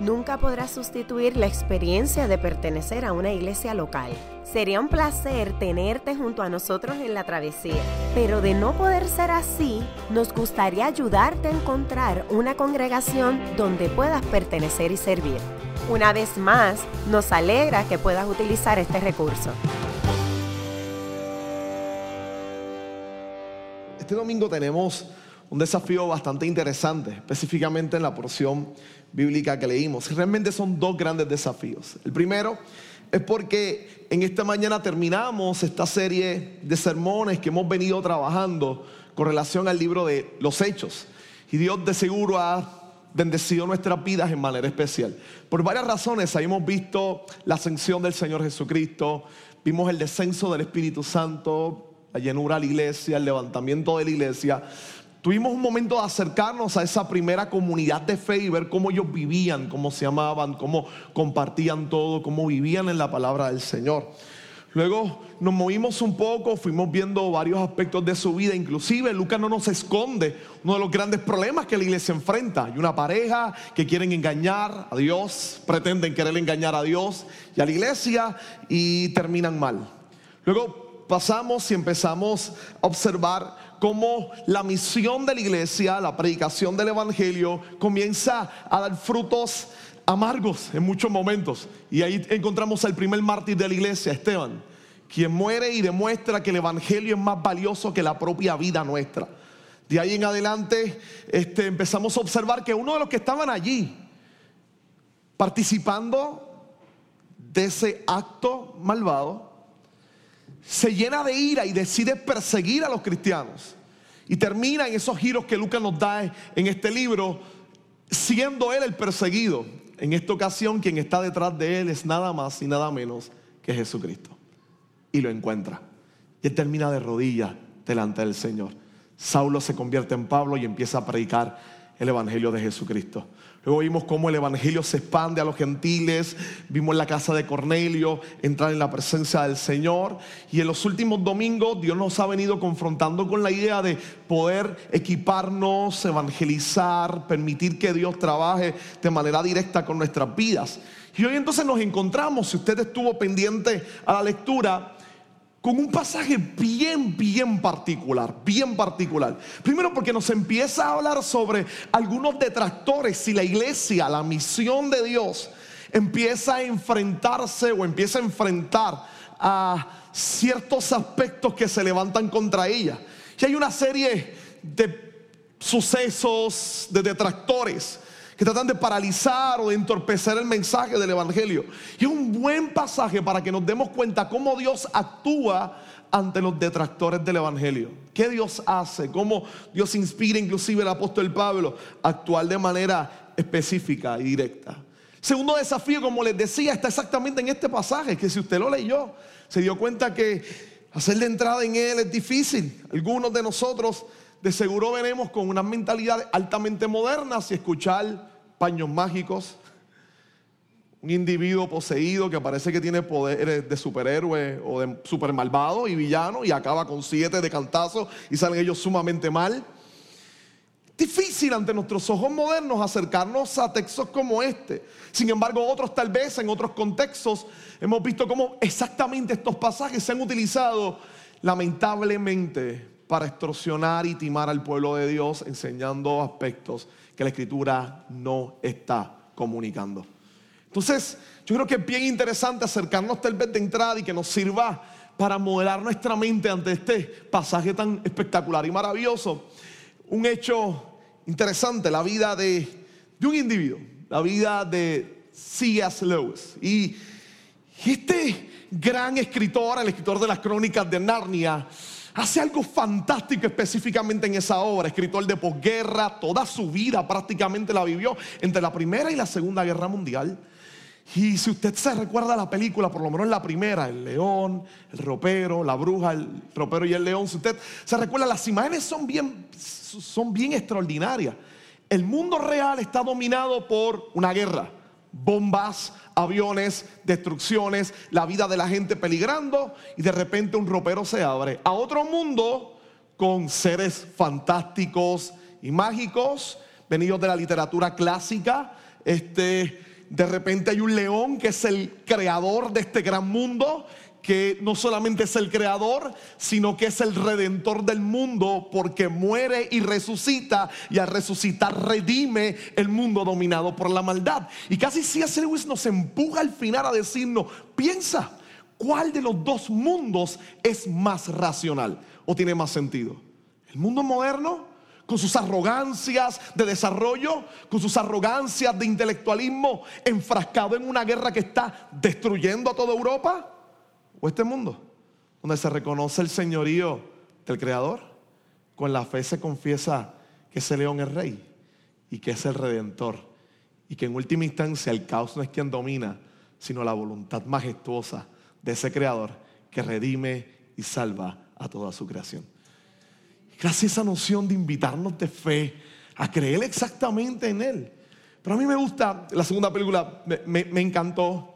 nunca podrá sustituir la experiencia de pertenecer a una iglesia local. Sería un placer tenerte junto a nosotros en la travesía, pero de no poder ser así, nos gustaría ayudarte a encontrar una congregación donde puedas pertenecer y servir. Una vez más, nos alegra que puedas utilizar este recurso. Este domingo tenemos un desafío bastante interesante, específicamente en la porción bíblica que leímos. Realmente son dos grandes desafíos. El primero es porque en esta mañana terminamos esta serie de sermones que hemos venido trabajando con relación al libro de los Hechos. Y Dios de seguro ha bendecido nuestras vidas en manera especial. Por varias razones, hemos visto la ascensión del Señor Jesucristo, vimos el descenso del Espíritu Santo, la llenura de la iglesia, el levantamiento de la iglesia. Tuvimos un momento de acercarnos a esa primera comunidad de fe y ver cómo ellos vivían, cómo se amaban, cómo compartían todo, cómo vivían en la palabra del Señor. Luego nos movimos un poco, fuimos viendo varios aspectos de su vida, inclusive Lucas no nos esconde uno de los grandes problemas que la iglesia enfrenta. Hay una pareja que quieren engañar a Dios, pretenden querer engañar a Dios y a la iglesia y terminan mal. Luego pasamos y empezamos a observar cómo la misión de la iglesia, la predicación del Evangelio, comienza a dar frutos amargos en muchos momentos. Y ahí encontramos al primer mártir de la iglesia, Esteban, quien muere y demuestra que el Evangelio es más valioso que la propia vida nuestra. De ahí en adelante este, empezamos a observar que uno de los que estaban allí, participando de ese acto malvado, se llena de ira y decide perseguir a los cristianos. Y termina en esos giros que Lucas nos da en este libro, siendo él el perseguido. En esta ocasión quien está detrás de él es nada más y nada menos que Jesucristo. Y lo encuentra. Y él termina de rodillas delante del Señor. Saulo se convierte en Pablo y empieza a predicar el Evangelio de Jesucristo. Luego vimos cómo el Evangelio se expande a los gentiles, vimos la casa de Cornelio entrar en la presencia del Señor y en los últimos domingos Dios nos ha venido confrontando con la idea de poder equiparnos, evangelizar, permitir que Dios trabaje de manera directa con nuestras vidas. Y hoy entonces nos encontramos, si usted estuvo pendiente a la lectura, con un pasaje bien, bien particular, bien particular. Primero porque nos empieza a hablar sobre algunos detractores, si la iglesia, la misión de Dios, empieza a enfrentarse o empieza a enfrentar a ciertos aspectos que se levantan contra ella. Y hay una serie de sucesos, de detractores que tratan de paralizar o de entorpecer el mensaje del Evangelio. Y es un buen pasaje para que nos demos cuenta cómo Dios actúa ante los detractores del Evangelio. ¿Qué Dios hace? ¿Cómo Dios inspira inclusive al apóstol Pablo a actuar de manera específica y directa? Segundo desafío, como les decía, está exactamente en este pasaje, que si usted lo leyó, se dio cuenta que hacer la entrada en él es difícil. Algunos de nosotros de seguro veremos con una mentalidad altamente moderna si escuchar paños mágicos, un individuo poseído que parece que tiene poderes de superhéroe o de super malvado y villano y acaba con siete de cantazo y salen ellos sumamente mal. Difícil ante nuestros ojos modernos acercarnos a textos como este. Sin embargo, otros tal vez en otros contextos hemos visto cómo exactamente estos pasajes se han utilizado lamentablemente para extorsionar y timar al pueblo de Dios enseñando aspectos que la escritura no está comunicando. Entonces, yo creo que es bien interesante acercarnos tal vez de entrada y que nos sirva para modelar nuestra mente ante este pasaje tan espectacular y maravilloso. Un hecho interesante, la vida de, de un individuo, la vida de C.S. Lewis. Y este gran escritor, el escritor de las crónicas de Narnia, hace algo fantástico específicamente en esa obra. Escritor de posguerra, toda su vida prácticamente la vivió entre la Primera y la Segunda Guerra Mundial. Y si usted se recuerda la película, por lo menos la primera, el león, el ropero, la bruja, el ropero y el león, si usted se recuerda, las imágenes son bien, son bien extraordinarias. El mundo real está dominado por una guerra, bombas, aviones, destrucciones, la vida de la gente peligrando y de repente un ropero se abre a otro mundo con seres fantásticos y mágicos venidos de la literatura clásica. Este, de repente hay un león que es el creador de este gran mundo que no solamente es el creador, sino que es el redentor del mundo porque muere y resucita y al resucitar redime el mundo dominado por la maldad. Y casi C.S. Lewis nos empuja al final a decirnos, piensa, ¿cuál de los dos mundos es más racional o tiene más sentido? ¿El mundo moderno? con sus arrogancias de desarrollo, con sus arrogancias de intelectualismo, enfrascado en una guerra que está destruyendo a toda Europa? O este mundo, donde se reconoce el señorío del Creador, con la fe se confiesa que ese león es rey y que es el redentor, y que en última instancia el caos no es quien domina, sino la voluntad majestuosa de ese Creador que redime y salva a toda su creación. Gracias a esa noción de invitarnos de fe a creer exactamente en Él. Pero a mí me gusta, la segunda película me, me encantó,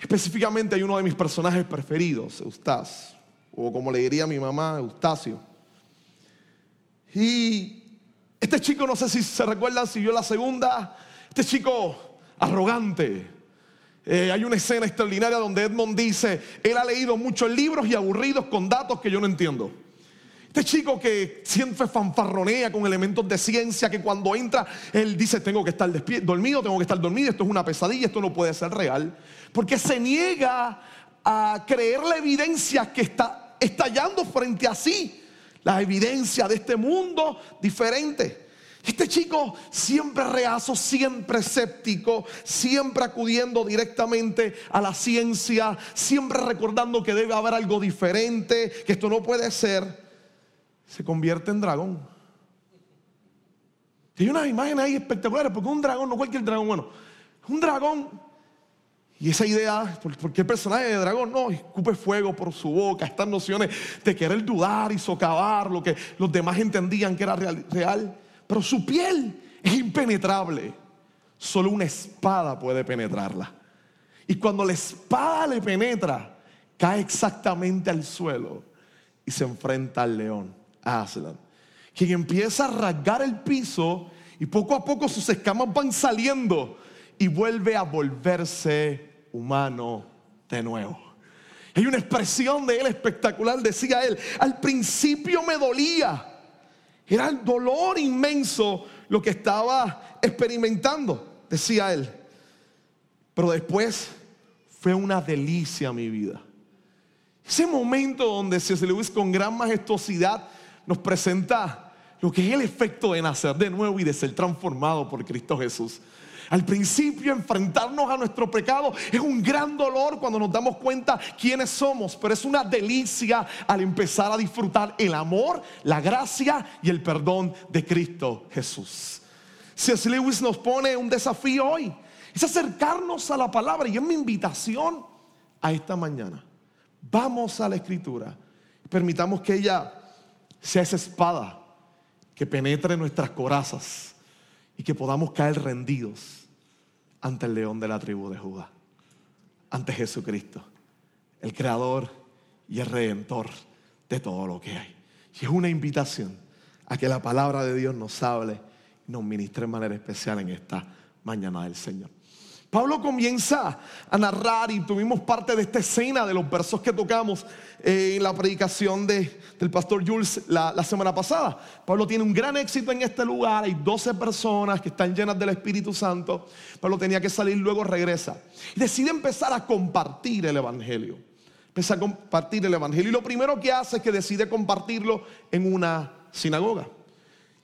Específicamente hay uno de mis personajes preferidos, Eustace, o como le diría mi mamá, Eustacio. Y este chico, no sé si se recuerdan, si vio la segunda, este chico arrogante. Eh, hay una escena extraordinaria donde Edmond dice, él ha leído muchos libros y aburridos con datos que yo no entiendo. Este chico que siempre fanfarronea con elementos de ciencia, que cuando entra, él dice, tengo que estar dormido, tengo que estar dormido, esto es una pesadilla, esto no puede ser real. Porque se niega a creer la evidencia que está estallando frente a sí, la evidencia de este mundo diferente. Este chico siempre reazo, siempre escéptico, siempre acudiendo directamente a la ciencia, siempre recordando que debe haber algo diferente, que esto no puede ser se convierte en dragón. hay unas imágenes ahí espectaculares, porque un dragón, no cualquier dragón, bueno, un dragón, y esa idea, porque el personaje de dragón no escupe fuego por su boca, estas nociones de querer dudar y socavar lo que los demás entendían que era real, real pero su piel es impenetrable, solo una espada puede penetrarla. Y cuando la espada le penetra, cae exactamente al suelo y se enfrenta al león. Aslan, quien empieza a rasgar el piso y poco a poco sus escamas van saliendo y vuelve a volverse humano de nuevo. Hay una expresión de él espectacular, decía él, al principio me dolía, era el dolor inmenso lo que estaba experimentando, decía él, pero después fue una delicia mi vida. Ese momento donde C.S. Lewis con gran majestuosidad nos presenta lo que es el efecto de nacer de nuevo y de ser transformado por Cristo Jesús. Al principio enfrentarnos a nuestro pecado es un gran dolor cuando nos damos cuenta quiénes somos, pero es una delicia al empezar a disfrutar el amor, la gracia y el perdón de Cristo Jesús. C.S. Lewis nos pone un desafío hoy, es acercarnos a la palabra y es mi invitación a esta mañana. Vamos a la escritura, permitamos que ella sea esa espada que penetre nuestras corazas y que podamos caer rendidos ante el león de la tribu de Judá, ante Jesucristo, el creador y el redentor de todo lo que hay. Y es una invitación a que la palabra de Dios nos hable y nos ministre de manera especial en esta mañana del Señor. Pablo comienza a narrar y tuvimos parte de esta escena de los versos que tocamos eh, en la predicación de, del pastor Jules la, semana pasada. Pablo tiene un gran éxito en este lugar, hay 12 personas que están llenas del Espíritu Santo. Pablo tenía que salir, luego regresa. Y decide empezar a compartir el Evangelio. Empieza a compartir el Evangelio. Y lo primero que hace es que decide compartirlo en una sinagoga.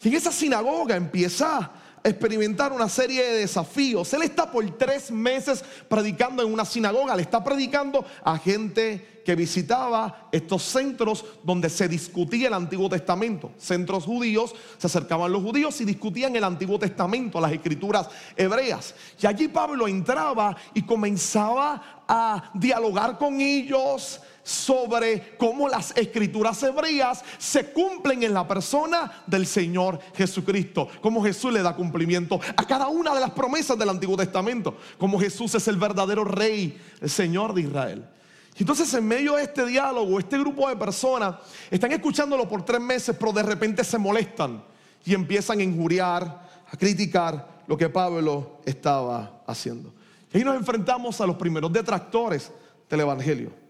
Y en esa sinagoga empieza experimentar una serie de desafíos. Él está por tres meses predicando en una sinagoga, le está predicando a gente que visitaba estos centros donde se discutía el Antiguo Testamento. Centros judíos, se acercaban los judíos y discutían el Antiguo Testamento, las escrituras hebreas. Y allí Pablo entraba y comenzaba a dialogar con ellos, sobre cómo las escrituras hebreas se cumplen en la persona del Señor Jesucristo, cómo Jesús le da cumplimiento a cada una de las promesas del Antiguo Testamento, como Jesús es el verdadero rey, el Señor de Israel. Entonces en medio de este diálogo, este grupo de personas están escuchándolo por tres meses, pero de repente se molestan y empiezan a injuriar, a criticar lo que Pablo estaba haciendo. Y ahí nos enfrentamos a los primeros detractores del Evangelio.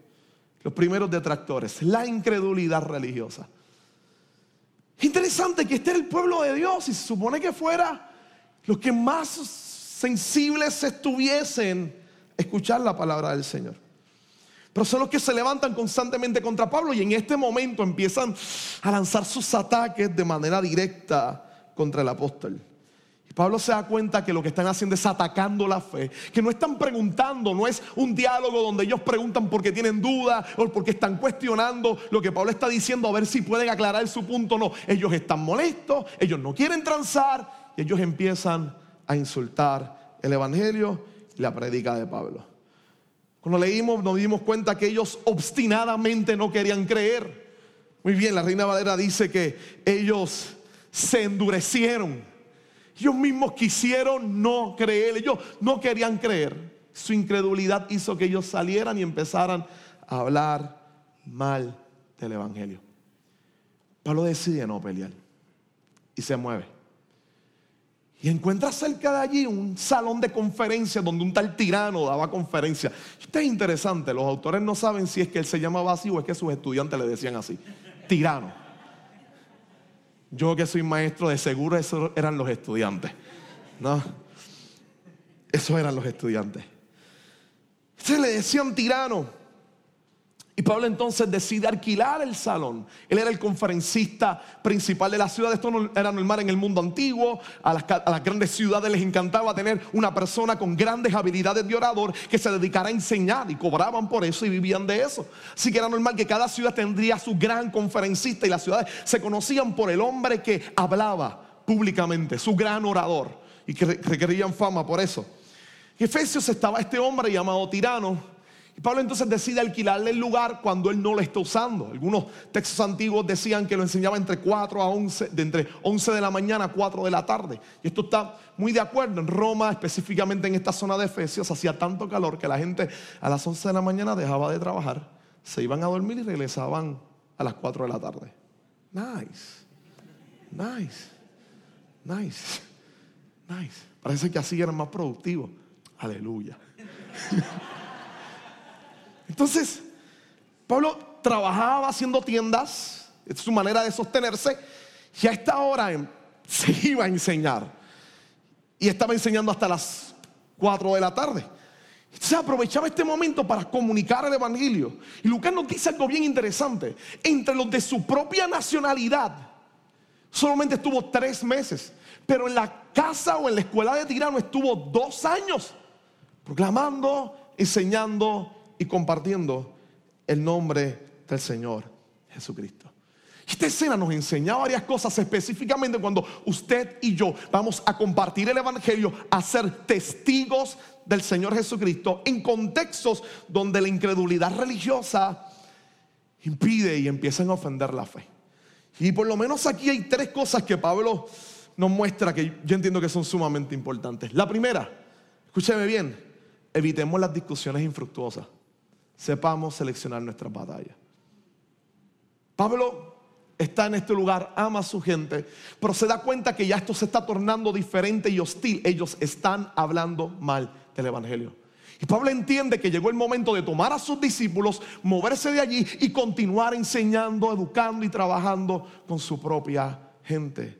Los primeros detractores, la incredulidad religiosa. Interesante que este era el pueblo de Dios y se supone que fuera los que más sensibles estuviesen a escuchar la palabra del Señor. Pero son los que se levantan constantemente contra Pablo y en este momento empiezan a lanzar sus ataques de manera directa contra el apóstol. Pablo se da cuenta que lo que están haciendo es atacando la fe, que no están preguntando, no es un diálogo donde ellos preguntan porque tienen duda o porque están cuestionando lo que Pablo está diciendo a ver si pueden aclarar su punto. No, ellos están molestos, ellos no quieren transar y ellos empiezan a insultar el Evangelio y la predica de Pablo. Cuando leímos nos dimos cuenta que ellos obstinadamente no querían creer. Muy bien, la Reina Valera dice que ellos se endurecieron ellos mismos quisieron no creer, ellos no querían creer. Su incredulidad hizo que ellos salieran y empezaran a hablar mal del Evangelio. Pablo decide no pelear y se mueve. Y encuentra cerca de allí un salón de conferencias donde un tal tirano daba conferencia. Esto es interesante, los autores no saben si es que él se llamaba así o es que sus estudiantes le decían así. Tirano. Yo que soy maestro, de seguro esos eran los estudiantes. ¿No? Esos eran los estudiantes. Se le decían tirano. Y Pablo entonces decide alquilar el salón. Él era el conferencista principal de la ciudad. Esto no era normal en el mundo antiguo. A las, grandes ciudades les encantaba tener una persona con grandes habilidades de orador que se dedicara a enseñar y cobraban por eso y vivían de eso. Así que era normal que cada ciudad tendría su gran conferencista y las ciudades se conocían por el hombre que hablaba públicamente, su gran orador y que requerían fama por eso. Efesios estaba este hombre llamado Tirano y Pablo entonces decide alquilarle el lugar cuando él no lo está usando. Algunos textos antiguos decían que lo enseñaba entre 4 a 11, de entre 11 de la mañana a 4 de la tarde. Y esto está muy de acuerdo. En Roma, específicamente en esta zona de Efesios, hacía tanto calor que la gente a las 11 de la mañana dejaba de trabajar, se iban a dormir y regresaban a las 4 de la tarde. Nice, nice, nice, nice. Parece que así eran más productivos. Aleluya. Entonces, Pablo trabajaba haciendo tiendas, es su manera de sostenerse, y a esta hora se iba a enseñar. Y estaba enseñando hasta las 4 de la tarde. Entonces aprovechaba este momento para comunicar el Evangelio. Y Lucas nos dice algo bien interesante. Entre los de su propia nacionalidad, solamente estuvo tres meses. Pero en la casa o en la escuela de Tirano estuvo dos años. Proclamando, enseñando y compartiendo el nombre del Señor Jesucristo. Esta escena nos enseña varias cosas, específicamente cuando usted y yo vamos a compartir el Evangelio, a ser testigos del Señor Jesucristo en contextos donde la incredulidad religiosa impide y empiezan a ofender la fe. Y por lo menos aquí hay tres cosas que Pablo nos muestra que yo entiendo que son sumamente importantes. La primera, escúcheme bien, evitemos las discusiones infructuosas sepamos seleccionar nuestras batallas. Pablo está en este lugar, ama a su gente, pero se da cuenta que ya esto se está tornando diferente y hostil. Ellos están hablando mal del Evangelio. Y Pablo entiende que llegó el momento de tomar a sus discípulos, moverse de allí y continuar enseñando, educando y trabajando con su propia gente.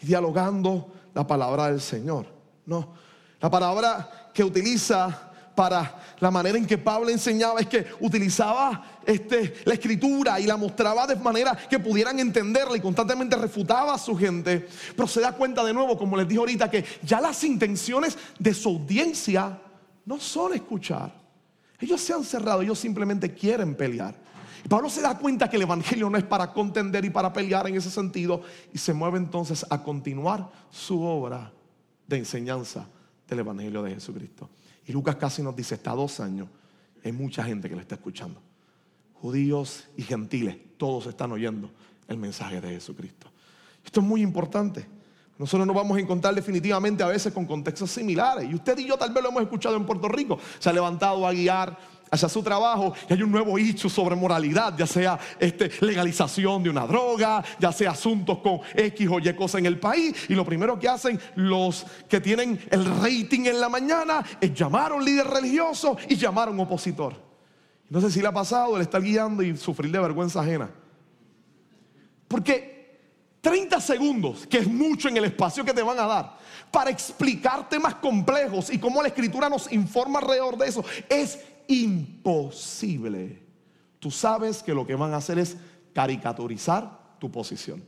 Y dialogando la palabra del Señor. No, la palabra que utiliza para la manera en que Pablo enseñaba es que utilizaba este, la escritura y la mostraba de manera que pudieran entenderla y constantemente refutaba a su gente. Pero se da cuenta de nuevo, como les dije ahorita, que ya las intenciones de su audiencia no son escuchar. Ellos se han cerrado, ellos simplemente quieren pelear. Y Pablo se da cuenta que el Evangelio no es para contender y para pelear en ese sentido y se mueve entonces a continuar su obra de enseñanza del Evangelio de Jesucristo. Y Lucas casi nos dice, está dos años, hay mucha gente que lo está escuchando. judíos y gentiles, todos están oyendo el mensaje de Jesucristo. Esto es muy importante. Nosotros nos vamos a encontrar definitivamente a veces con contextos similares. Y usted y yo tal vez lo hemos escuchado en Puerto Rico. Se ha levantado a guiar hacia su trabajo y hay un nuevo hecho sobre moralidad, ya sea este, legalización de una droga, ya sea asuntos con X o Y cosas en el país. Y lo primero que hacen los que tienen el rating en la mañana es llamar a un líder religioso y llamar a un opositor. No sé si le ha pasado el estar guiando y sufrir de vergüenza ajena. Porque 30 segundos, que es mucho en el espacio que te van a dar, para explicar temas complejos y cómo la escritura nos informa alrededor de eso, es imposible. Tú sabes que lo que van a hacer es caricaturizar tu posición.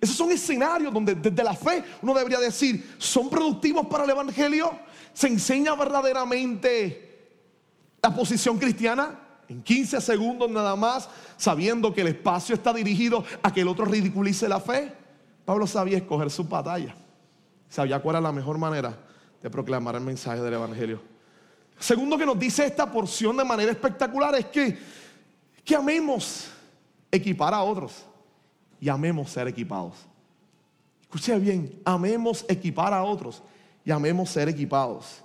Esos son escenarios donde desde la fe uno debería decir, ¿son productivos para el Evangelio? ¿Se enseña verdaderamente la posición cristiana? En 15 segundos nada más, sabiendo que el espacio está dirigido a que el otro ridiculice la fe. Pablo sabía escoger su batalla. Sabía cuál era la mejor manera de proclamar el mensaje del Evangelio. Segundo que nos dice esta porción de manera espectacular es que, amemos equipar a otros y amemos ser equipados. Escuche bien, amemos equipar a otros y amemos ser equipados.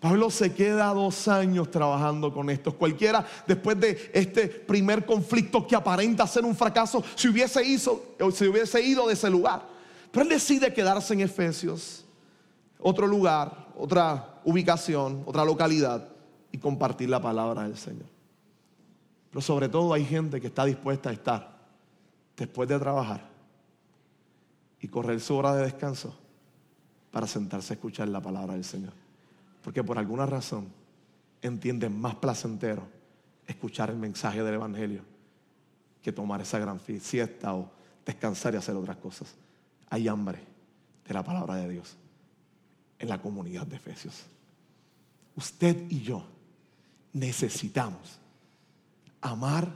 Pablo se queda dos años trabajando con esto. Cualquiera, después de este primer conflicto que aparenta ser un fracaso, se hubiese, hizo, se hubiese ido de ese lugar. Pero él decide quedarse en Efesios, otro lugar, otra ubicación, otra localidad, y compartir la palabra del Señor. Pero sobre todo hay gente que está dispuesta a estar después de trabajar y correr su hora de descanso para sentarse a escuchar la palabra del Señor. Porque por alguna razón entienden más placentero escuchar el mensaje del Evangelio que tomar esa gran siesta o descansar y hacer otras cosas. Hay hambre de la palabra de Dios en la comunidad de Efesios. Usted y yo necesitamos amar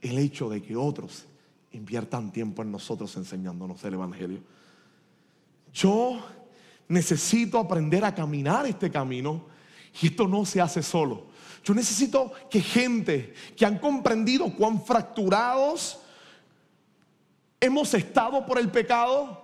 el hecho de que otros inviertan tiempo en nosotros enseñándonos el Evangelio. Yo necesito aprender a caminar este camino y esto no se hace solo. Yo necesito que gente que han comprendido cuán fracturados hemos estado por el pecado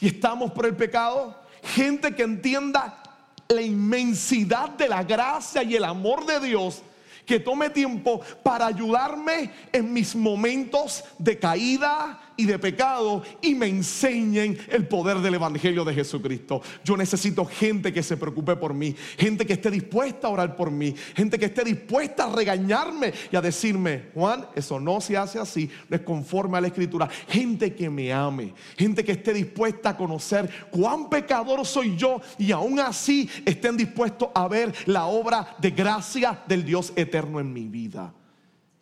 y estamos por el pecado, gente que entienda la inmensidad de la gracia y el amor de Dios que tome tiempo para ayudarme en mis momentos de caída y de pecado y me enseñen el poder del Evangelio de Jesucristo. Yo necesito gente que se preocupe por mí, gente que esté dispuesta a orar por mí, gente que esté dispuesta a regañarme y a decirme, Juan, eso no se hace así, no es conforme a la Escritura. Gente que me ame, gente que esté dispuesta a conocer cuán pecador soy yo y aún así estén dispuestos a ver la obra de gracia del Dios eterno en mi vida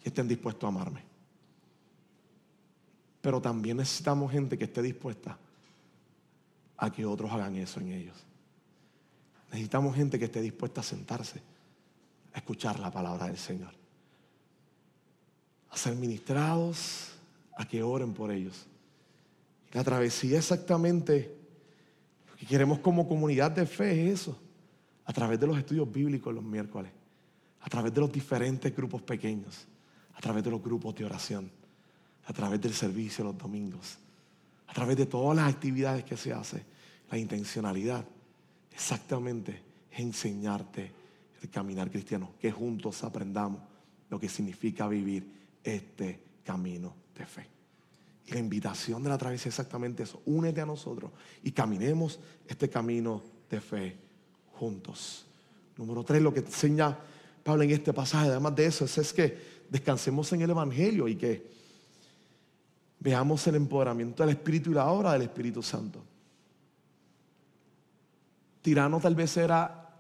y estén dispuestos a amarme. Pero también necesitamos gente que esté dispuesta a que otros hagan eso en ellos. Necesitamos gente que esté dispuesta a sentarse, a escuchar la palabra del Señor, a ser ministrados, a que oren por ellos. La travesía exactamente, lo que queremos como comunidad de fe es eso, a través de los estudios bíblicos los miércoles, a través de los diferentes grupos pequeños, a través de los grupos de oración a través del servicio los domingos, a través de todas las actividades que se hace, la intencionalidad exactamente es enseñarte el caminar cristiano, que juntos aprendamos lo que significa vivir este camino de fe. Y la invitación de la travesía es exactamente eso, únete a nosotros y caminemos este camino de fe juntos. Número tres, lo que enseña Pablo en este pasaje, además de eso, es que descansemos en el Evangelio y que veamos el empoderamiento del Espíritu y la obra del Espíritu Santo. Tirano tal vez era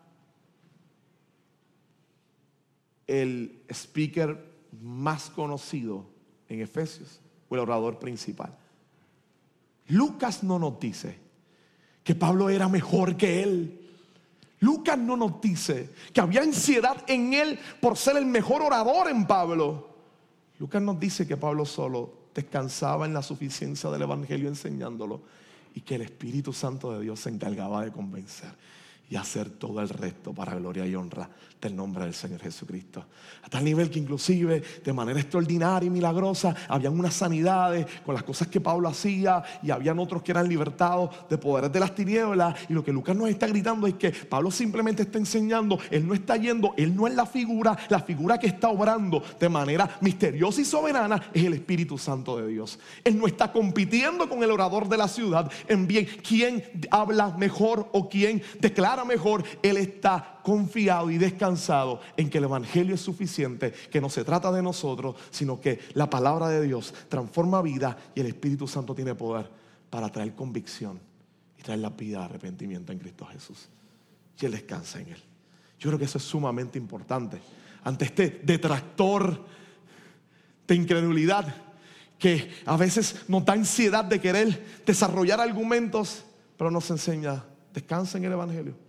el speaker más conocido en Efesios, o el orador principal. Lucas no nos dice que Pablo era mejor que él. Lucas no nos dice que había ansiedad en él por ser el mejor orador en Pablo. Lucas nos dice que Pablo solo descansaba en la suficiencia del Evangelio enseñándolo y que el Espíritu Santo de Dios se encargaba de convencer. Y hacer todo el resto para gloria y honra del nombre del Señor Jesucristo. A tal nivel que inclusive de manera extraordinaria y milagrosa habían unas sanidades con las cosas que Pablo hacía y habían otros que eran libertados de poderes de las tinieblas. Y lo que Lucas nos está gritando es que Pablo simplemente está enseñando, él no está yendo, él no es la figura, la figura que está obrando de manera misteriosa y soberana es el Espíritu Santo de Dios. Él no está compitiendo con el orador de la ciudad en bien quién habla mejor o quién declara mejor. Él está confiado y descansado en que el Evangelio es suficiente, que no se trata de nosotros, sino que la palabra de Dios transforma vida y el Espíritu Santo tiene poder para traer convicción y traer la vida de arrepentimiento en Cristo Jesús. Y Él descansa en Él. Yo creo que eso es sumamente importante. Ante este detractor de incredulidad que a veces nos da ansiedad de querer desarrollar argumentos, pero nos enseña, descansa en el Evangelio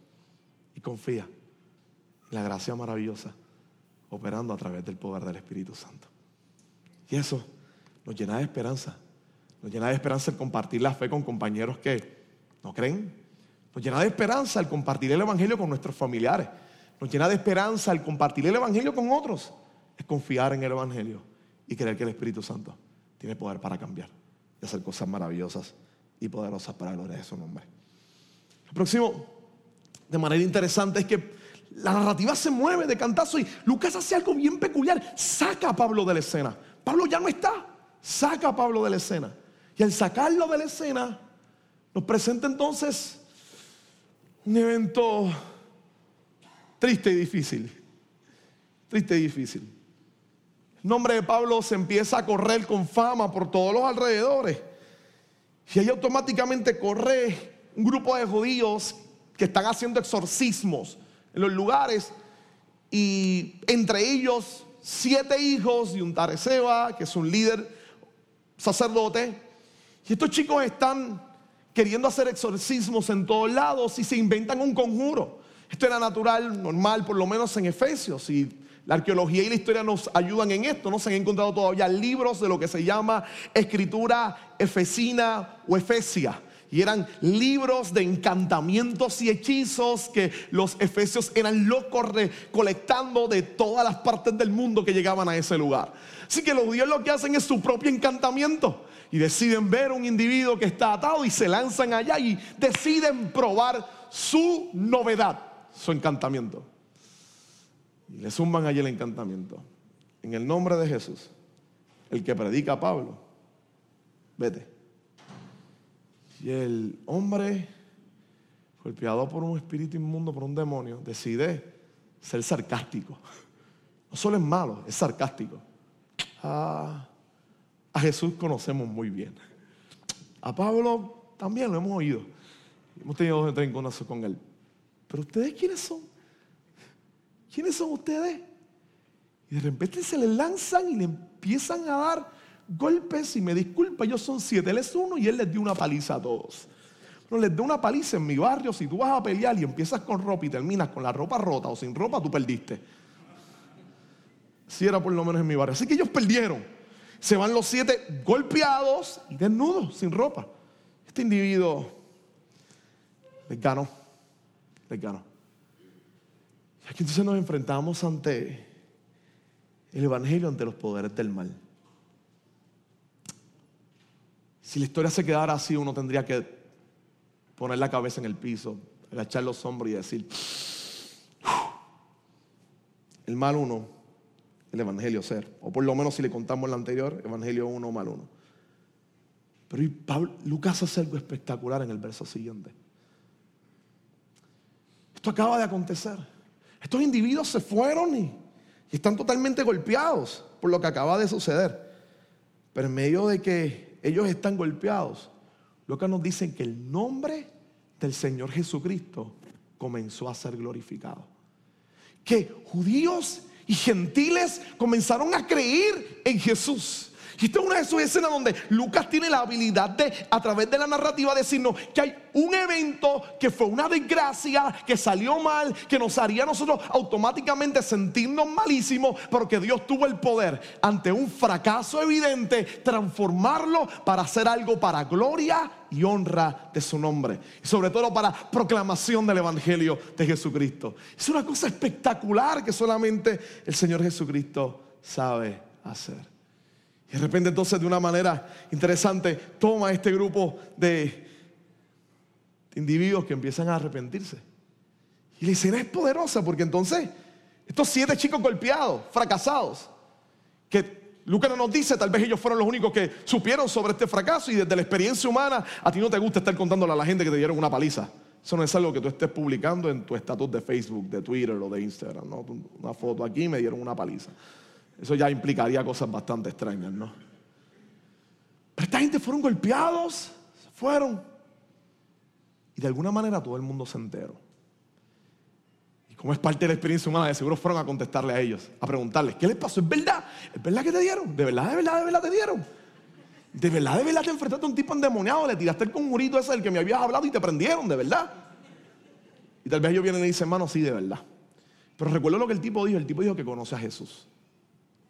y confía la gracia maravillosa operando a través del poder del Espíritu Santo. Y eso nos llena de esperanza. Nos llena de esperanza el compartir la fe con compañeros que no creen. Nos llena de esperanza el compartir el Evangelio con nuestros familiares. Nos llena de esperanza el compartir el Evangelio con otros. Es confiar en el Evangelio y creer que el Espíritu Santo tiene poder para cambiar y hacer cosas maravillosas y poderosas para la gloria de su nombre. Próximo, de manera interesante, es que la narrativa se mueve de cantazo y Lucas hace algo bien peculiar. Saca a Pablo de la escena. Pablo ya no está. Saca a Pablo de la escena. Y al sacarlo de la escena, nos presenta entonces un evento triste y difícil. Triste y difícil. El nombre de Pablo se empieza a correr con fama por todos los alrededores. Y ahí automáticamente corre un grupo de judíos que están haciendo exorcismos en los lugares y entre ellos siete hijos y un Tareseba, que es un líder sacerdote. Y estos chicos están queriendo hacer exorcismos en todos lados y se inventan un conjuro. Esto era natural, normal, por lo menos en Efesios. Y la arqueología y la historia nos ayudan en esto. No se han encontrado todavía libros de lo que se llama escritura efesina o efesia y eran libros de encantamientos y hechizos que los efesios eran locos recolectando de todas las partes del mundo que llegaban a ese lugar. Así que los judíos lo que hacen es su propio encantamiento y deciden ver un individuo que está atado y se lanzan allá y deciden probar su novedad, su encantamiento. Y le zumban allí el encantamiento. En el nombre de Jesús, el que predica a Pablo, vete. Y el hombre, golpeado por un espíritu inmundo, por un demonio, decide ser sarcástico. No solo es malo, es sarcástico. a Jesús conocemos muy bien. A Pablo también lo hemos oído. Hemos tenido dos encuentros con él. Pero ustedes, ¿quiénes son? ¿Quiénes son ustedes? Y de repente se le lanzan y le empiezan a dar golpes y me disculpa, ellos son siete, él es uno y él les dio una paliza a todos. Pero les dio una paliza en mi barrio, si tú vas a pelear y empiezas con ropa y terminas con la ropa rota o sin ropa, tú perdiste. Si era por lo menos en mi barrio. Así que ellos perdieron. Se van los siete golpeados y desnudos, sin ropa. Este individuo les ganó. Les ganó. Aquí entonces nos enfrentamos ante el Evangelio, ante los poderes del mal. Si la historia se quedara así, uno tendría que poner la cabeza en el piso, agachar los hombros y decir, el mal uno, el Evangelio ser, o por lo menos si le contamos el anterior, Evangelio uno, mal uno. Pero Lucas hace algo espectacular en el verso siguiente. Esto acaba de acontecer. Estos individuos se fueron y están totalmente golpeados por lo que acaba de suceder. Pero en medio de que ellos están golpeados. Lo que nos dicen que el nombre del Señor Jesucristo comenzó a ser glorificado. Que judíos y gentiles comenzaron a creer en Jesús. Y esta es una de esas escenas donde Lucas tiene la habilidad de, a través de la narrativa, decirnos que hay un evento que fue una desgracia, que salió mal, que nos haría a nosotros automáticamente sentirnos malísimos, pero que Dios tuvo el poder ante un fracaso evidente, transformarlo para hacer algo para gloria y honra de su nombre. Y sobre todo para proclamación del Evangelio de Jesucristo. Es una cosa espectacular que solamente el Señor Jesucristo sabe hacer. Y de repente entonces de una manera interesante toma este grupo de, individuos que empiezan a arrepentirse. Y la escena es poderosa porque entonces estos siete chicos golpeados, fracasados, que Lucas no nos dice, tal vez ellos fueron los únicos que supieron sobre este fracaso y desde la experiencia humana a ti no te gusta estar contándole a la gente que te dieron una paliza. Eso no es algo que tú estés publicando en tu estatus de Facebook, de Twitter o de Instagram. ¿no? Una foto aquí me dieron una paliza. Eso ya implicaría cosas bastante extrañas, ¿no? Pero esta gente fueron golpeados, fueron. Y de alguna manera todo el mundo se enteró. Y como es parte de la experiencia humana, de seguro fueron a contestarle a ellos, a preguntarles, ¿qué les pasó? ¿Es verdad? ¿Es verdad que te dieron? ¿De verdad, de verdad, de verdad te dieron? ¿De verdad, de verdad te enfrentaste a un tipo endemoniado? Le tiraste el conjurito ese del que me habías hablado y te prendieron, de verdad. Y tal vez ellos vienen y dicen, hermano, sí, de verdad. Pero recuerdo lo que el tipo dijo. El tipo dijo que conoce a Jesús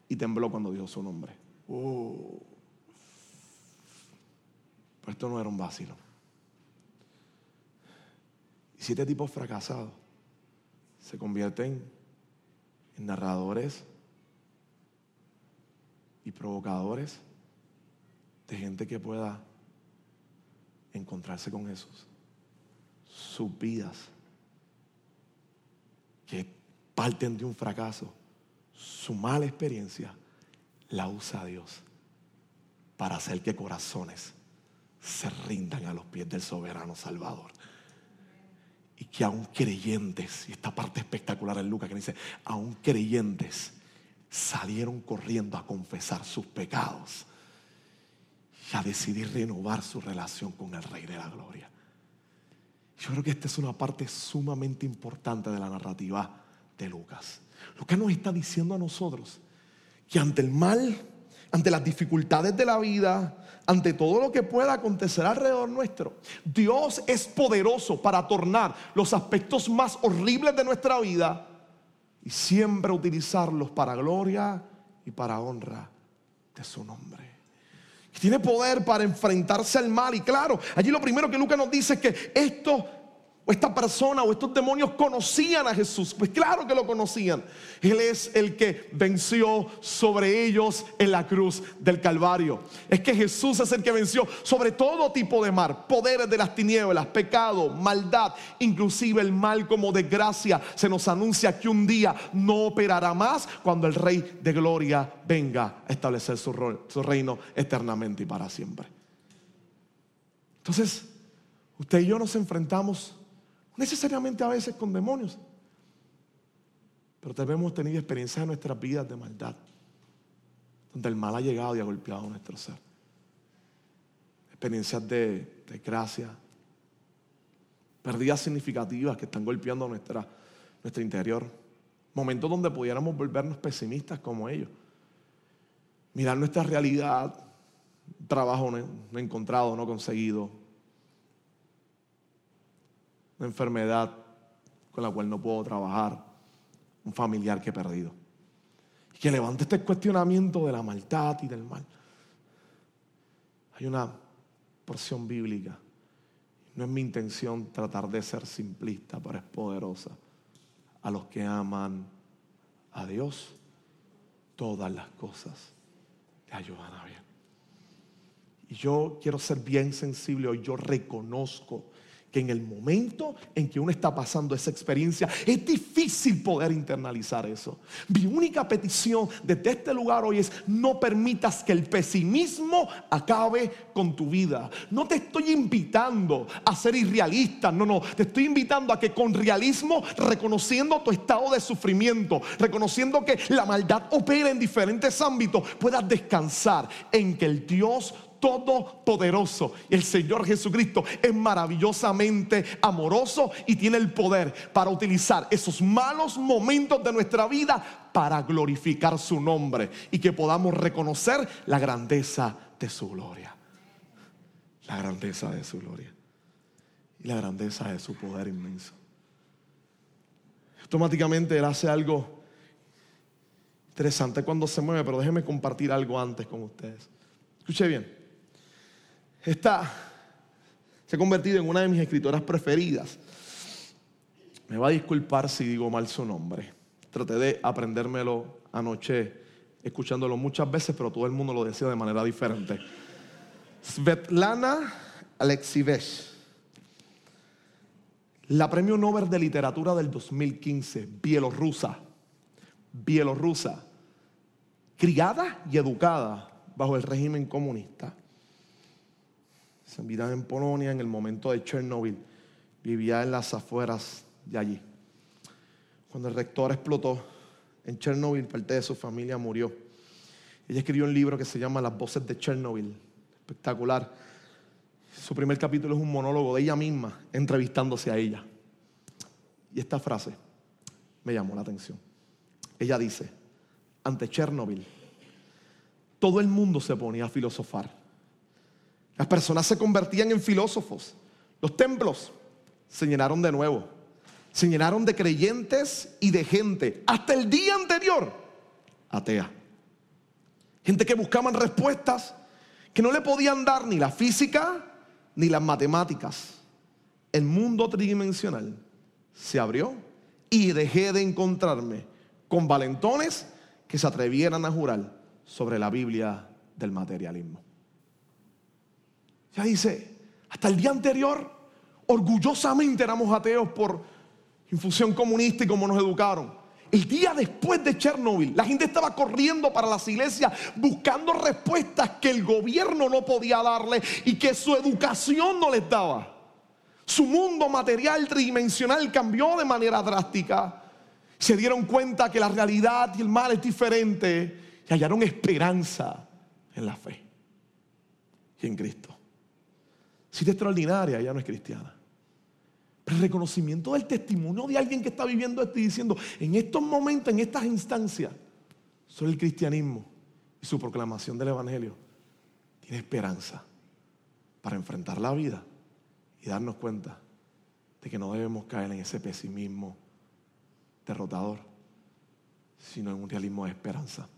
y tembló cuando dijo su nombre. Oh. Pero esto no era un vacilo. Y siete tipos fracasados se convierten en narradores y provocadores de gente que pueda encontrarse con Jesús. Sus vidas que parten de un fracaso su mala experiencia la usa Dios para hacer que corazones se rindan a los pies del soberano Salvador. Y que aún creyentes, y esta parte espectacular en Lucas que dice, aún creyentes salieron corriendo a confesar sus pecados y a decidir renovar su relación con el Rey de la Gloria. Yo creo que esta es una parte sumamente importante de la narrativa de Lucas. Lo que nos está diciendo a nosotros que ante el mal, ante las dificultades de la vida, ante todo lo que pueda acontecer alrededor nuestro, Dios es poderoso para tornar los aspectos más horribles de nuestra vida y siempre utilizarlos para gloria y para honra de su nombre. Tiene poder para enfrentarse al mal. Y claro, allí lo primero que Lucas nos dice es que esto o esta persona o estos demonios conocían a Jesús. Pues claro que lo conocían. Él es el que venció sobre ellos en la cruz del Calvario. Es que Jesús es el que venció sobre todo tipo de mal, poderes de las tinieblas, pecado, maldad, inclusive el mal como desgracia. Se nos anuncia que un día no operará más cuando el Rey de Gloria venga a establecer su, su reino eternamente y para siempre. Entonces, usted y yo nos enfrentamos necesariamente a veces con demonios. Pero también hemos tenido experiencias en nuestras vidas de maldad, donde el mal ha llegado y ha golpeado nuestro ser. Experiencias de desgracia, pérdidas significativas que están golpeando nuestro interior. Momentos donde pudiéramos volvernos pesimistas como ellos. Mirar nuestra realidad, trabajo no encontrado, no conseguido, una enfermedad con la cual no puedo trabajar, un familiar que he perdido. Y que levante este cuestionamiento de la maldad y del mal. Hay una porción bíblica. No es mi intención tratar de ser simplista, pero es poderosa. A los que aman a Dios, todas las cosas te ayudan a bien. Y yo quiero ser bien sensible hoy. Yo reconozco que en el momento en que uno está pasando esa experiencia es difícil poder internalizar eso. Mi única petición desde este lugar hoy es no permitas que el pesimismo acabe con tu vida. No te estoy invitando a ser irrealista, no, no, te estoy invitando a que con realismo, reconociendo tu estado de sufrimiento, reconociendo que la maldad opera en diferentes ámbitos, puedas descansar en que el Dios todopoderoso. El Señor Jesucristo es maravillosamente amoroso y tiene el poder para utilizar esos malos momentos de nuestra vida para glorificar su nombre y que podamos reconocer la grandeza de su gloria. La grandeza de su gloria y la grandeza de su poder inmenso. Automáticamente Él hace algo interesante cuando se mueve, pero déjeme compartir algo antes con ustedes. Escuche bien. Esta se ha convertido en una de mis escritoras preferidas. Me va a disculpar si digo mal su nombre. Traté de aprendérmelo anoche escuchándolo muchas veces, pero todo el mundo lo decía de manera diferente. Svetlana Alexievich, la premio Nobel de Literatura del 2015, bielorrusa, bielorrusa, criada y educada bajo el régimen comunista. Se en Polonia en el momento de Chernobyl. Vivía en las afueras de allí. Cuando el rector explotó en Chernobyl, parte de su familia murió. Ella escribió un libro que se llama Las voces de Chernobyl. Espectacular. Su primer capítulo es un monólogo de ella misma entrevistándose a ella. Y esta frase me llamó la atención. Ella dice, ante Chernobyl, todo el mundo se ponía a filosofar. Las personas se convertían en filósofos. Los templos se llenaron de nuevo. Se llenaron de creyentes y de gente. Hasta el día anterior, atea. Gente que buscaban respuestas que no le podían dar ni la física ni las matemáticas. El mundo tridimensional se abrió y dejé de encontrarme con valentones que se atrevieran a jurar sobre la Biblia del materialismo. Ya dice, hasta el día anterior, orgullosamente éramos ateos por infusión comunista y como nos educaron. El día después de Chernobyl, la gente estaba corriendo para las iglesias buscando respuestas que el gobierno no podía darle y que su educación no les daba. Su mundo material tridimensional cambió de manera drástica. Se dieron cuenta que la realidad y el mal es diferente y hallaron esperanza en la fe y en Cristo. Si es extraordinaria, ella no es cristiana. Pero el reconocimiento del testimonio de alguien que está viviendo esto y diciendo, en estos momentos, en estas instancias, solo el cristianismo y su proclamación del Evangelio tiene esperanza para enfrentar la vida y darnos cuenta de que no debemos caer en ese pesimismo derrotador, sino en un realismo de esperanza.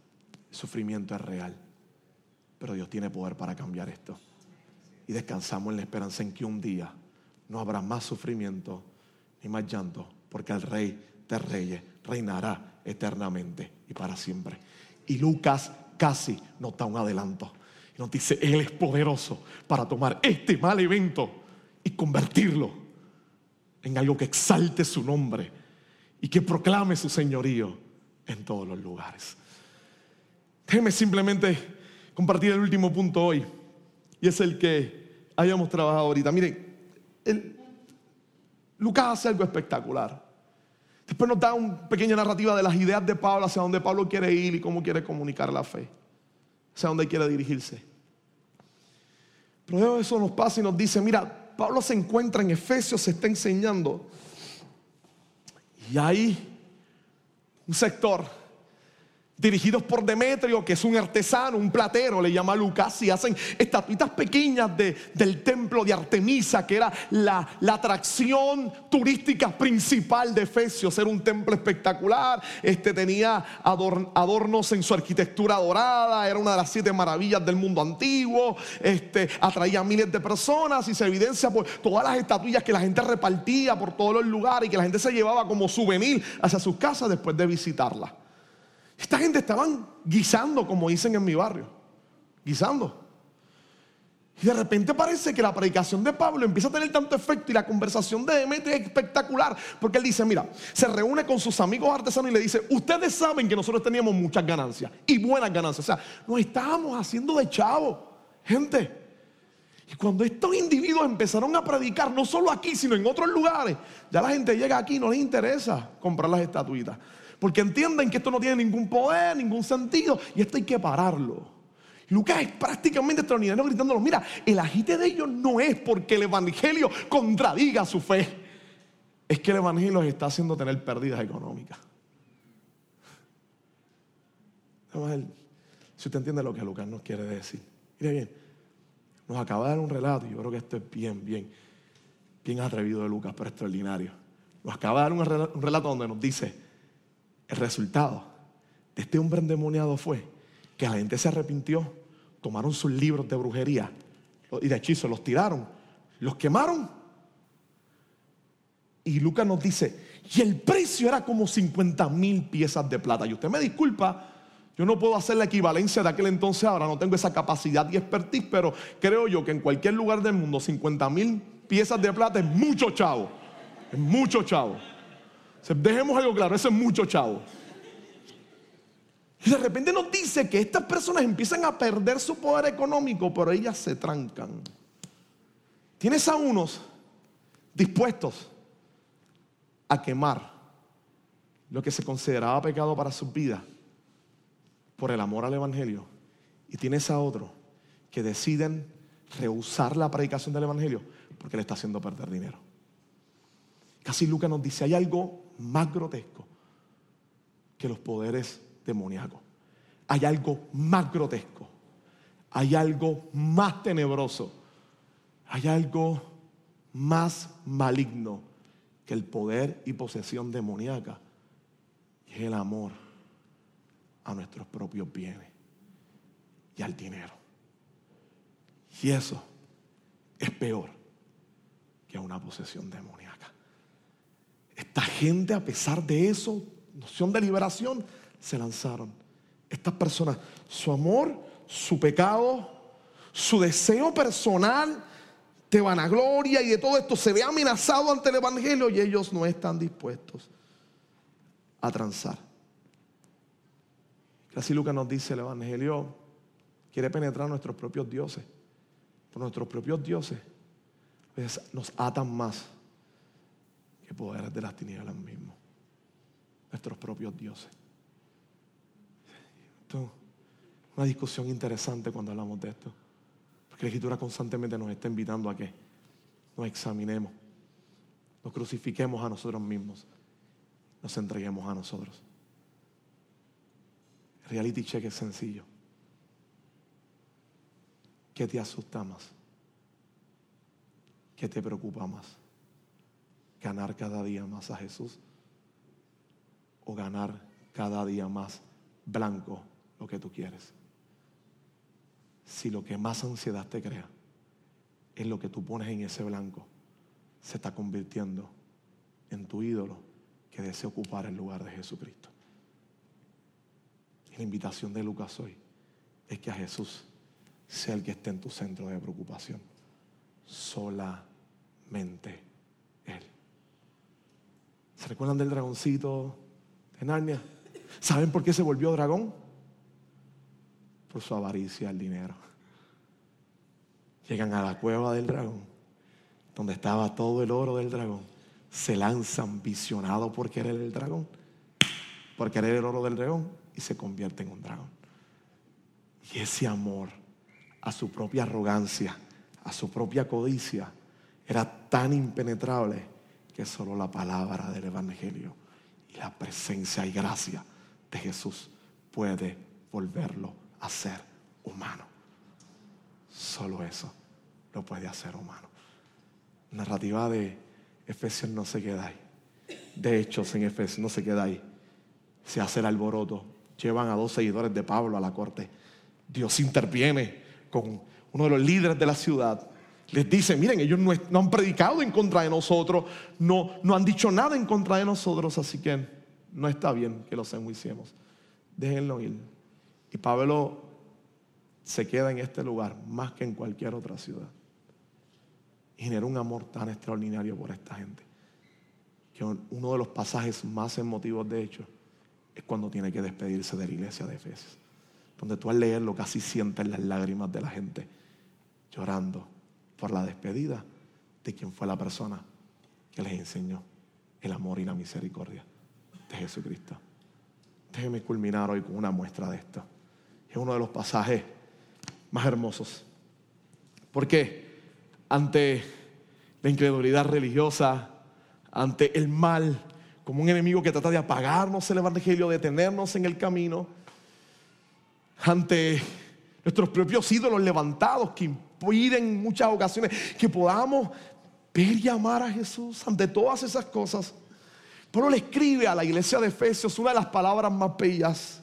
El sufrimiento es real, pero Dios tiene poder para cambiar esto. Y descansamos en la esperanza en que un día no habrá más sufrimiento ni más llanto, porque el Rey de Reyes reinará eternamente y para siempre. Y Lucas casi nos da un adelanto. Y nos dice, Él es poderoso para tomar este mal evento y convertirlo en algo que exalte su nombre y que proclame su señorío en todos los lugares. Déjeme simplemente compartir el último punto hoy y es el que hayamos trabajado ahorita. Miren, Lucas hace algo espectacular. Después nos da una pequeña narrativa de las ideas de Pablo, hacia dónde Pablo quiere ir y cómo quiere comunicar la fe, hacia dónde quiere dirigirse. Pero eso nos pasa y nos dice, mira, Pablo se encuentra en Efesios, se está enseñando. Y hay un sector dirigidos por Demetrio, que es un artesano, un platero, le llama Lucas, y hacen estatuitas pequeñas del templo de Artemisa, que era la, atracción turística principal de Efesios. Era un templo espectacular, este, tenía adornos en su arquitectura dorada, era una de las siete maravillas del mundo antiguo, este, atraía a miles de personas y se evidencia por todas las estatuillas que la gente repartía por todos los lugares y que la gente se llevaba como souvenir hacia sus casas después de visitarla. Esta gente estaban guisando, como dicen en mi barrio. Guisando. Y de repente parece que la predicación de Pablo empieza a tener tanto efecto y la conversación de Demetrio es espectacular. Porque él dice, mira, se reúne con sus amigos artesanos y le dice, ustedes saben que nosotros teníamos muchas ganancias y buenas ganancias. O sea, nos estábamos haciendo de chavo, gente. Y cuando estos individuos empezaron a predicar, no solo aquí, sino en otros lugares, ya la gente llega aquí y no les interesa comprar las estatuitas. Porque entienden que esto no tiene ningún poder, ningún sentido. Y esto hay que pararlo. Lucas es prácticamente extraordinario gritándolo, mira, el agite de ellos no es porque el Evangelio contradiga su fe, es que el Evangelio les está haciendo tener pérdidas económicas. Si usted entiende lo que Lucas nos quiere decir. Mire bien, nos acaba de dar un relato y yo creo que esto es bien, bien, bien atrevido de Lucas, pero extraordinario. Nos acaba de dar un relato donde nos dice el resultado de este hombre endemoniado fue que la gente se arrepintió, tomaron sus libros de brujería y de hechizo, los tiraron, los quemaron. Y Lucas nos dice, y el precio era como 50 mil piezas de plata. Y usted me disculpa, yo no puedo hacer la equivalencia de aquel entonces ahora, no tengo esa capacidad y expertise, pero creo yo que en cualquier lugar del mundo 50 mil piezas de plata es mucho chavo. Es mucho chavo. Dejemos algo claro, eso es mucho chavo. Y de repente nos dice que estas personas empiezan a perder su poder económico, pero ellas se trancan. Tienes a unos dispuestos a quemar lo que se consideraba pecado para sus vidas por el amor al Evangelio. Y tienes a otros que deciden rehusar la predicación del Evangelio porque le está haciendo perder dinero. Casi Lucas nos dice, hay algo más grotesco que los poderes demoníaco. Hay algo más grotesco. Hay algo más tenebroso. Hay algo más maligno que el poder y posesión demoníaca. Y es el amor a nuestros propios bienes y al dinero. Y eso es peor que una posesión demoníaca. Esta gente, a pesar de eso, noción de liberación, se lanzaron. Estas personas, su amor, su pecado, su deseo personal de vanagloria y de todo esto se ve amenazado ante el Evangelio y ellos no están dispuestos a transar. Casi Lucas nos dice el Evangelio quiere penetrar nuestros propios dioses. Nuestros propios dioses nos atan más que poderes de las tinieblas mismos. Nuestros propios dioses una discusión interesante cuando hablamos de esto. Porque la Escritura constantemente nos está invitando a que nos examinemos, nos crucifiquemos a nosotros mismos, nos entreguemos a nosotros. Reality check es sencillo. ¿Qué te asusta más? ¿Qué te preocupa más? ¿Ganar cada día más a Jesús? ¿O ganar cada día más blanco lo que tú quieres. Si lo que más ansiedad te crea es lo que tú pones en ese blanco, se está convirtiendo en tu ídolo que desea ocupar el lugar de Jesucristo. Y la invitación de Lucas hoy es que a Jesús sea el que esté en tu centro de preocupación. Solamente. ¿Se recuerdan del dragoncito de Narnia? ¿Saben por qué se volvió dragón? por su avaricia al dinero. Llegan a la cueva del dragón, donde estaba todo el oro del dragón. Se lanzan visionados por querer el dragón, por querer el oro del dragón, y se convierte en un dragón. Y ese amor a su propia arrogancia, a su propia codicia, era tan impenetrable que solo la palabra del Evangelio y la presencia y gracia de Jesús puede volverlo a ser humano. Solo eso lo puede hacer humano. Narrativa de Efesios no se queda ahí. De hechos en Efesios no se queda ahí. Se hace el alboroto. Llevan a dos seguidores de Pablo a la corte. Dios interviene con uno de los líderes de la ciudad. Les dice, miren, ellos no, han predicado en contra de nosotros, no, han dicho nada en contra de nosotros, así que no está bien que los enjuiciemos. Déjenlo ir. Y Pablo se queda en este lugar más que en cualquier otra ciudad. Y genera un amor tan extraordinario por esta gente. Que uno de los pasajes más emotivos, de hecho, es cuando tiene que despedirse de la iglesia de Efesios. Donde tú al leerlo casi sientes las lágrimas de la gente llorando por la despedida de quien fue la persona que les enseñó el amor y la misericordia de Jesucristo. Déjeme culminar hoy con una muestra de esto. Es uno de los pasajes más hermosos. ¿Por qué? Ante la incredulidad religiosa, ante el mal, como un enemigo que trata de apagarnos el Evangelio, de detenernos en el camino, ante nuestros propios ídolos levantados que impiden en muchas ocasiones que podamos ver y amar a Jesús ante todas esas cosas. Pablo le escribe a la iglesia de Efesios una de las palabras más bellas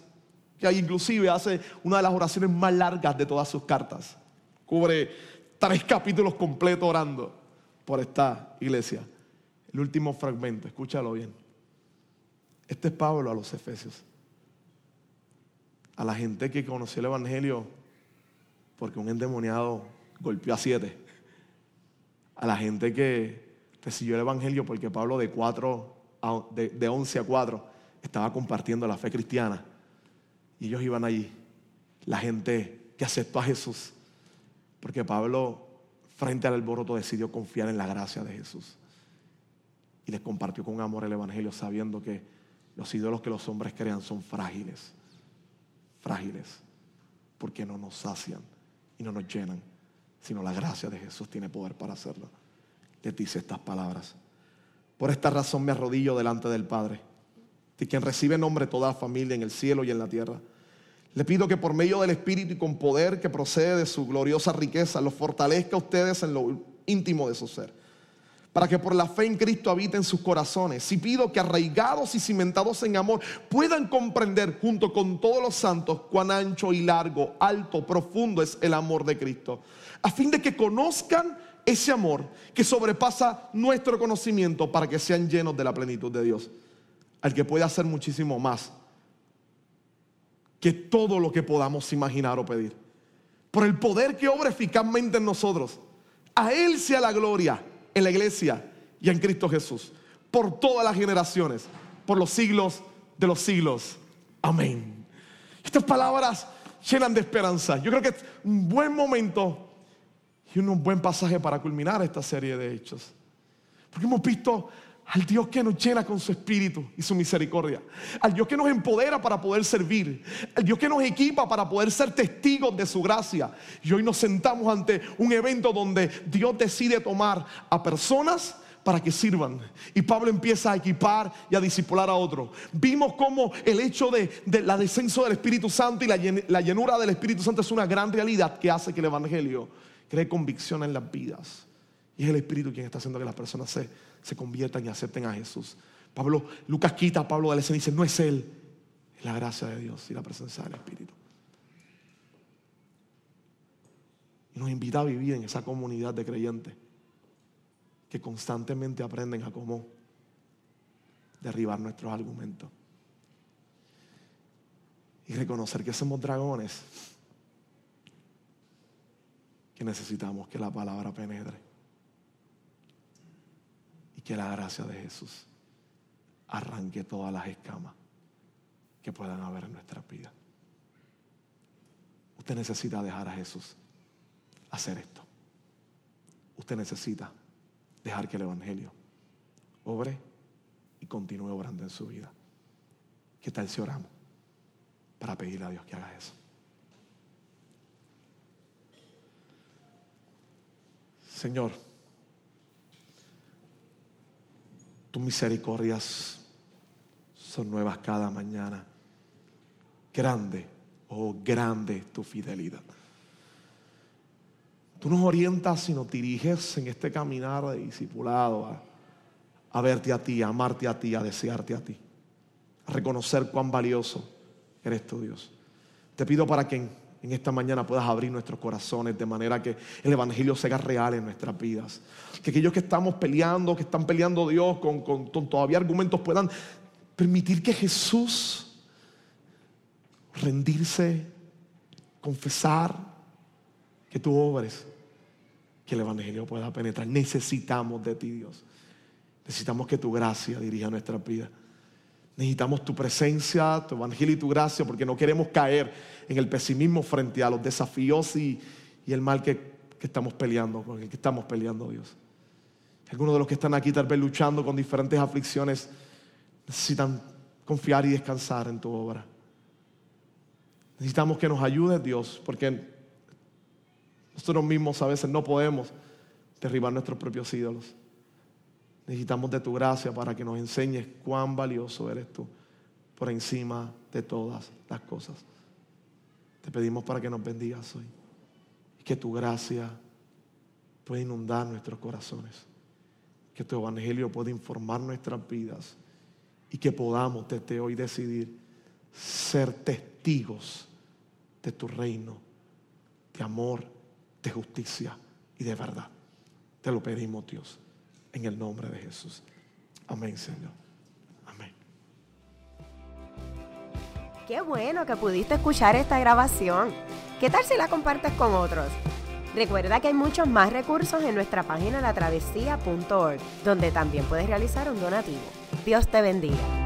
que hay, inclusive hace una de las oraciones más largas de todas sus cartas. Cubre tres capítulos completos orando por esta iglesia. El último fragmento, escúchalo bien. Este es Pablo a los Efesios. A la gente que conoció el Evangelio porque un endemoniado golpeó a siete. A la gente que recibió el Evangelio porque Pablo de, cuatro de, de 11 a 4 estaba compartiendo la fe cristiana. Y ellos iban allí. La gente que aceptó a Jesús. Porque Pablo, frente al alboroto, decidió confiar en la gracia de Jesús. Y les compartió con amor el Evangelio, sabiendo que los ídolos que los hombres crean son frágiles. Frágiles. Porque no nos sacian y no nos llenan, sino la gracia de Jesús tiene poder para hacerlo. Les dice estas palabras. Por esta razón me arrodillo delante del Padre, de quien recibe nombre toda familia en el cielo y en la tierra. Le pido que por medio del Espíritu y con poder que procede de su gloriosa riqueza, los fortalezca a ustedes en lo íntimo de su ser para que por la fe en Cristo habiten sus corazones. Y pido que arraigados y cimentados en amor puedan comprender junto con todos los santos cuán ancho y largo, alto, profundo es el amor de Cristo, a fin de que conozcan ese amor que sobrepasa nuestro conocimiento para que sean llenos de la plenitud de Dios, al que puede hacer muchísimo más que todo lo que podamos imaginar o pedir. Por el poder que obra eficazmente en nosotros. A Él sea la gloria en la iglesia y en Cristo Jesús, por todas las generaciones, por los siglos de los siglos. Amén. Estas palabras llenan de esperanza. Yo creo que es un buen momento y un buen pasaje para culminar esta serie de hechos. Porque hemos visto al Dios que nos llena con su espíritu y su misericordia, al Dios que nos empodera para poder servir, al Dios que nos equipa para poder ser testigos de su gracia. Y hoy nos sentamos ante un evento donde Dios decide tomar a personas para que sirvan. Y Pablo empieza a equipar y a discipular a otros. Vimos cómo el hecho de, la descenso del Espíritu Santo y la, la llenura del Espíritu Santo es una gran realidad que hace que el Evangelio cree convicción en las vidas. Y es el Espíritu quien está haciendo que las personas se se conviertan y acepten a Jesús. Pablo, Lucas quita a Pablo de la y dice, no es Él, es la gracia de Dios y la presencia del Espíritu. Y nos invita a vivir en esa comunidad de creyentes que constantemente aprenden a cómo derribar nuestros argumentos. Y reconocer que somos dragones que necesitamos que la palabra penetre que la gracia de Jesús arranque todas las escamas que puedan haber en nuestra vida. Usted necesita dejar a Jesús hacer esto. Usted necesita dejar que el Evangelio obre y continúe obrando en su vida. ¿Qué tal si oramos para pedirle a Dios que haga eso? Señor, Tus misericordias son nuevas cada mañana. Grande, oh grande tu fidelidad. Tú nos orientas y nos diriges en este caminar de discipulado a, a verte a ti, a amarte a ti, a desearte a ti, a reconocer cuán valioso eres tu Dios. Te pido para que en esta mañana puedas abrir nuestros corazones de manera que el Evangelio sea real en nuestras vidas. Que aquellos que estamos peleando, que están peleando Dios con, con, todavía argumentos, puedan permitir que Jesús rendirse, confesar, que tú obres, que el Evangelio pueda penetrar. Necesitamos de ti, Dios. Necesitamos que tu gracia dirija nuestra vida. Necesitamos tu presencia, tu evangelio y tu gracia, porque no queremos caer en el pesimismo frente a los desafíos y, el mal que, estamos peleando, con el que estamos peleando, Dios. Algunos de los que están aquí tal vez luchando con diferentes aflicciones necesitan confiar y descansar en tu obra. Necesitamos que nos ayudes, Dios, porque Nosotros mismos a veces no podemos derribar nuestros propios ídolos. Necesitamos de tu gracia para que nos enseñes cuán valioso eres tú por encima de todas las cosas. Te pedimos para que nos bendigas hoy y que tu gracia pueda inundar nuestros corazones, que tu evangelio pueda informar nuestras vidas y que podamos desde hoy decidir ser testigos de tu reino, de amor, de justicia y de verdad. Te lo pedimos, Dios, en el nombre de Jesús. Amén, Señor. Amén. Qué bueno que pudiste escuchar esta grabación. ¿Qué tal si la compartes con otros? Recuerda que hay muchos más recursos en nuestra página latravesía.org, donde también puedes realizar un donativo. Dios te bendiga.